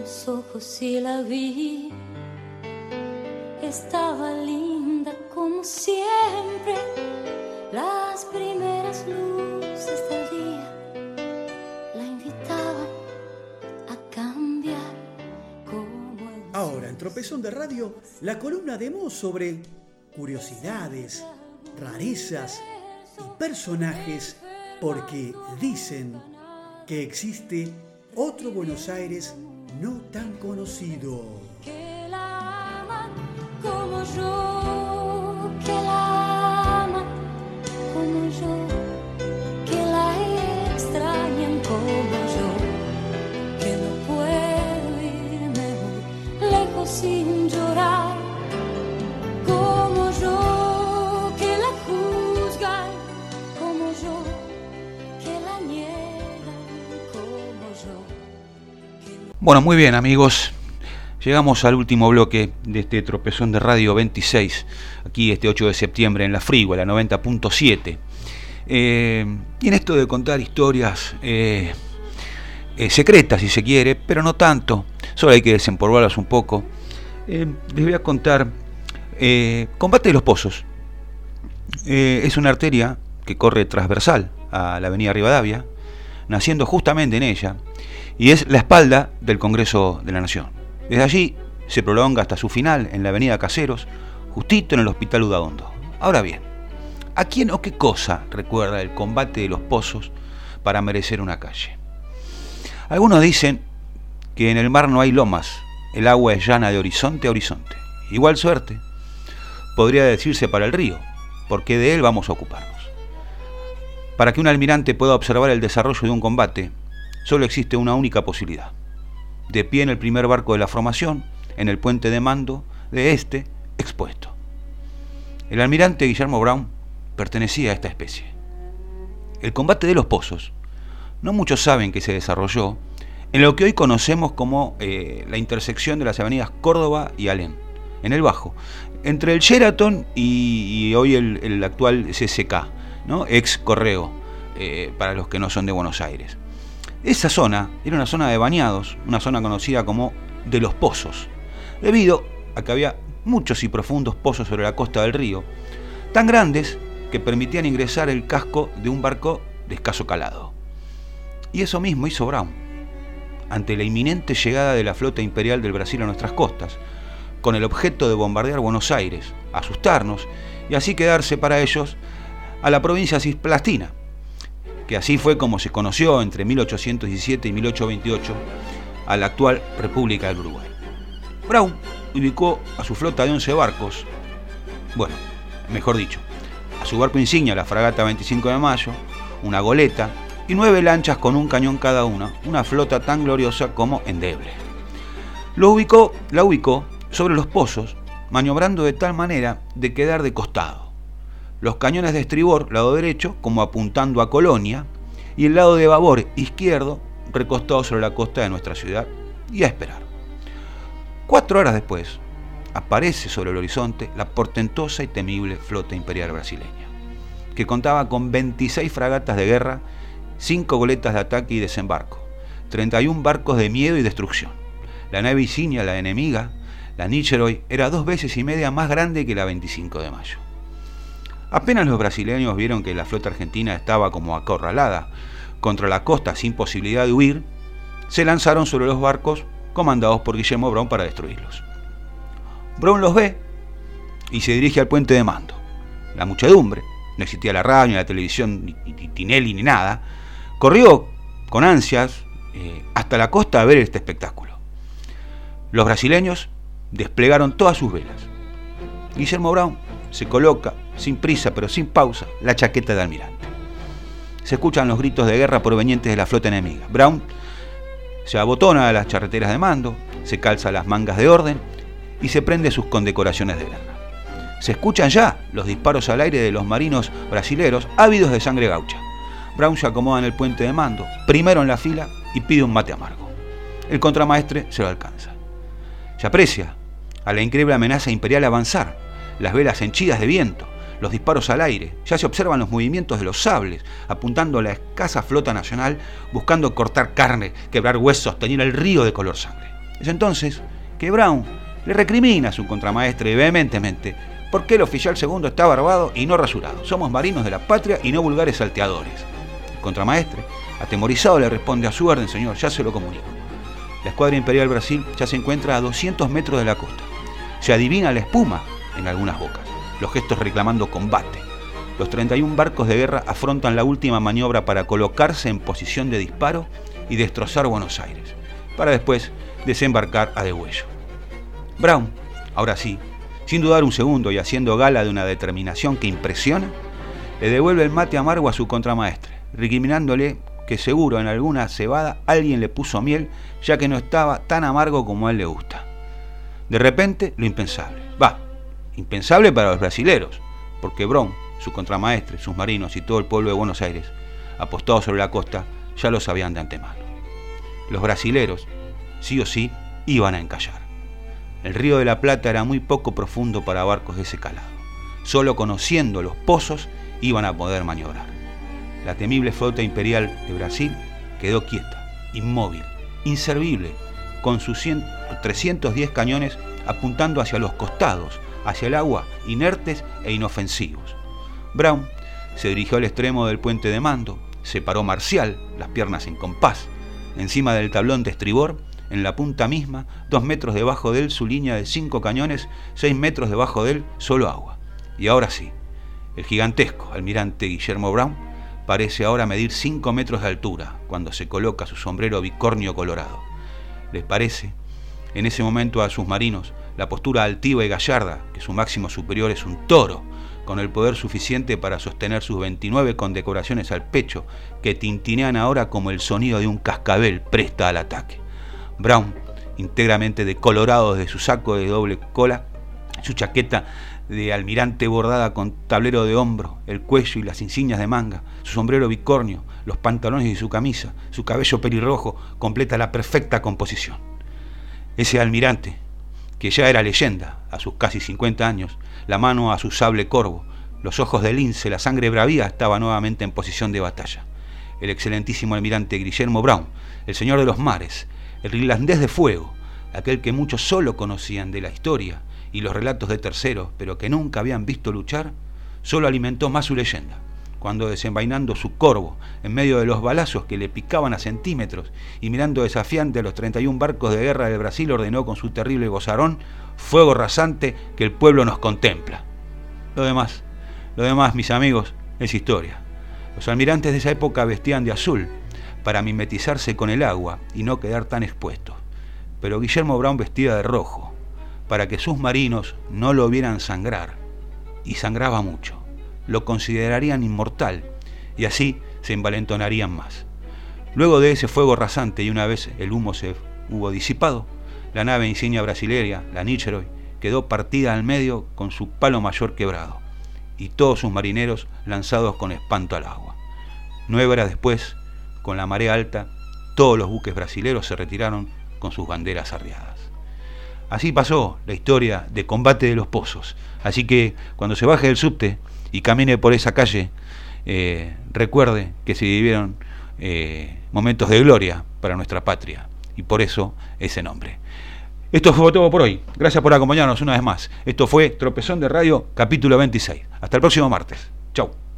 los ojos y la vi. Estaba linda como siempre, las primeras luces del día la invitaban a cambiar como el Ahora, en Tropezón de Radio, la columna de Mo sobre curiosidades, rarezas y personajes porque dicen que existe otro Buenos Aires no tan conocido. que la aman como yo, Bueno, muy bien amigos, llegamos al último bloque de este tropezón de Radio 26, aquí este 8 de septiembre en la Frigua, la 90.7. Eh, y en esto de contar historias eh, eh, secretas, si se quiere, pero no tanto, solo hay que desempolvarlas un poco, eh, les voy a contar Combate de los Pozos. Es una arteria que corre transversal a la avenida Rivadavia, naciendo justamente en ella, y es la espalda del Congreso de la Nación. Desde allí se prolonga hasta su final en la avenida Caseros, justito en el Hospital Udaondo. Ahora bien, ¿a quién o qué cosa recuerda el combate de los pozos para merecer una calle? Algunos dicen que en el mar no hay lomas, el agua es llana de horizonte a horizonte. Igual suerte podría decirse para el río, porque de él vamos a ocuparnos. Para que un almirante pueda observar el desarrollo de un combate, solo existe una única posibilidad. De pie en el primer barco de la formación, en el puente de mando de este expuesto. El almirante Guillermo Brown pertenecía a esta especie. El combate de los pozos, no muchos saben que se desarrolló en lo que hoy conocemos como eh, la intersección de las avenidas Córdoba y Alem, en el Bajo, entre el Sheraton y, y hoy el, el actual CCK, ¿no? ex Correo, eh, para los que no son de Buenos Aires. Esa zona era una zona de bañados, una zona conocida como de los pozos, debido a que había muchos y profundos pozos sobre la costa del río, tan grandes que permitían ingresar el casco de un barco de escaso calado. Y eso mismo hizo Brown, ante la inminente llegada de la flota imperial del Brasil a nuestras costas, con el objeto de bombardear Buenos Aires, asustarnos y así quedarse para ellos a la provincia cisplastina, que así fue como se conoció entre 1817 y 1828 a la actual República del Uruguay. Brown ubicó a su flota de 11 barcos, bueno, mejor dicho, a su barco insignia, la fragata 25 de mayo, una goleta y nueve lanchas con un cañón cada una, una flota tan gloriosa como endeble. Lo ubicó, la ubicó sobre los pozos, maniobrando de tal manera de quedar de costado. Los cañones de estribor, lado derecho, como apuntando a Colonia, y el lado de babor izquierdo, recostado sobre la costa de nuestra ciudad, y a esperar. Cuatro horas después, aparece sobre el horizonte la portentosa y temible flota imperial brasileña, que contaba con 26 fragatas de guerra, 5 goletas de ataque y desembarco, 31 barcos de miedo y destrucción. La nave insignia, la enemiga, la Nicheroy, era dos veces y media más grande que la 25 de mayo. Apenas los brasileños vieron que la flota argentina estaba como acorralada contra la costa sin posibilidad de huir, se lanzaron sobre los barcos comandados por Guillermo Brown para destruirlos. Brown los ve y se dirige al puente de mando. La muchedumbre, no existía la radio, ni la televisión, ni, Tinelli, ni nada, corrió con ansias eh, hasta la costa a ver este espectáculo. Los brasileños desplegaron todas sus velas. Guillermo Brown se coloca, sin prisa pero sin pausa, la chaqueta de almirante. Se escuchan los gritos de guerra provenientes de la flota enemiga. Brown se abotona las charreteras de mando, se calza las mangas de orden y se prende sus condecoraciones de guerra. Se escuchan ya los disparos al aire de los marinos brasileros ávidos de sangre gaucha. Brown se acomoda en el puente de mando, primero en la fila, y pide un mate amargo. El contramaestre se lo alcanza. Se aprecia a la increíble amenaza imperial avanzar, las velas henchidas de viento, los disparos al aire, ya se observan los movimientos de los sables, apuntando a la escasa flota nacional, buscando cortar carne, quebrar huesos, teñir el río de color sangre. Es entonces que Brown le recrimina a su contramaestre vehementemente por qué el oficial segundo está barbado y no rasurado. Somos marinos de la patria y no vulgares salteadores. El contramaestre, atemorizado, le responde a su orden, señor, ya se lo comunico. La escuadra imperial Brasil ya se encuentra a 200 metros de la costa. Se adivina la espuma en algunas bocas, los gestos reclamando combate. Los 31 barcos de guerra afrontan la última maniobra para colocarse en posición de disparo y destrozar Buenos Aires, para después desembarcar a degüello. Brown, ahora sí, sin dudar un segundo y haciendo gala de una determinación que impresiona, le devuelve el mate amargo a su contramaestre, recriminándole que seguro en alguna cebada alguien le puso miel, ya que no estaba tan amargo como a él le gusta. De repente, lo impensable. Impensable para los brasileros, porque Brown, su contramaestre, sus marinos y todo el pueblo de Buenos Aires, apostados sobre la costa, ya lo sabían de antemano. Los brasileros, sí o sí, iban a encallar. El río de la Plata era muy poco profundo para barcos de ese calado. Solo conociendo los pozos iban a poder maniobrar. La temible flota imperial de Brasil quedó quieta, inmóvil, inservible, con sus 310 cañones apuntando hacia los costados, hacia el agua, inertes e inofensivos. Brown se dirigió al extremo del puente de mando, se paró marcial, las piernas en compás, encima del tablón de estribor, en la punta misma, dos metros debajo de él su línea de cinco cañones, seis metros debajo de él solo agua. Y ahora sí, el gigantesco almirante Guillermo Brown parece ahora medir cinco metros de altura cuando se coloca su sombrero bicornio colorado. ¿Les parece? En ese momento a sus marinos, la postura altiva y gallarda, que su máximo superior es un toro, con el poder suficiente para sostener sus 29 condecoraciones al pecho, que tintinean ahora como el sonido de un cascabel presta al ataque. Brown, íntegramente decolorado desde su saco de doble cola, su chaqueta de almirante bordada con tablero de hombro, el cuello y las insignias de manga, su sombrero bicornio, los pantalones y su camisa, su cabello pelirrojo, completa la perfecta composición. Ese almirante, que ya era leyenda a sus casi 50 años, la mano a su sable corvo, los ojos de lince, la sangre bravía, estaba nuevamente en posición de batalla. El excelentísimo almirante Guillermo Brown, el señor de los mares, el irlandés de fuego, aquel que muchos solo conocían de la historia, y los relatos de terceros, pero que nunca habían visto luchar, solo alimentó más su leyenda, cuando desenvainando su corvo en medio de los balazos que le picaban a centímetros y mirando desafiante a los 31 barcos de guerra del Brasil ordenó con su terrible gozarón, fuego rasante que el pueblo nos contempla. Lo demás, lo demás, mis amigos, es historia. Los almirantes de esa época vestían de azul para mimetizarse con el agua y no quedar tan expuestos. Pero Guillermo Brown vestía de rojo, para que sus marinos no lo vieran sangrar, y sangraba mucho. Lo considerarían inmortal, y así se envalentonarían más. Luego de ese fuego rasante y una vez el humo se hubo disipado, la nave insignia brasileña, la Nicheroy, quedó partida al medio con su palo mayor quebrado, y todos sus marineros lanzados con espanto al agua. Nueve horas después, con la marea alta, todos los buques brasileros se retiraron con sus banderas arriadas. Así pasó la historia de combate de los pozos. Así que cuando se baje del subte y camine por esa calle, eh, recuerde que se vivieron eh, momentos de gloria para nuestra patria. Y por eso ese nombre. Esto fue todo por hoy. Gracias por acompañarnos una vez más. Esto fue Tropezón de Radio, capítulo 26. Hasta el próximo martes. Chau.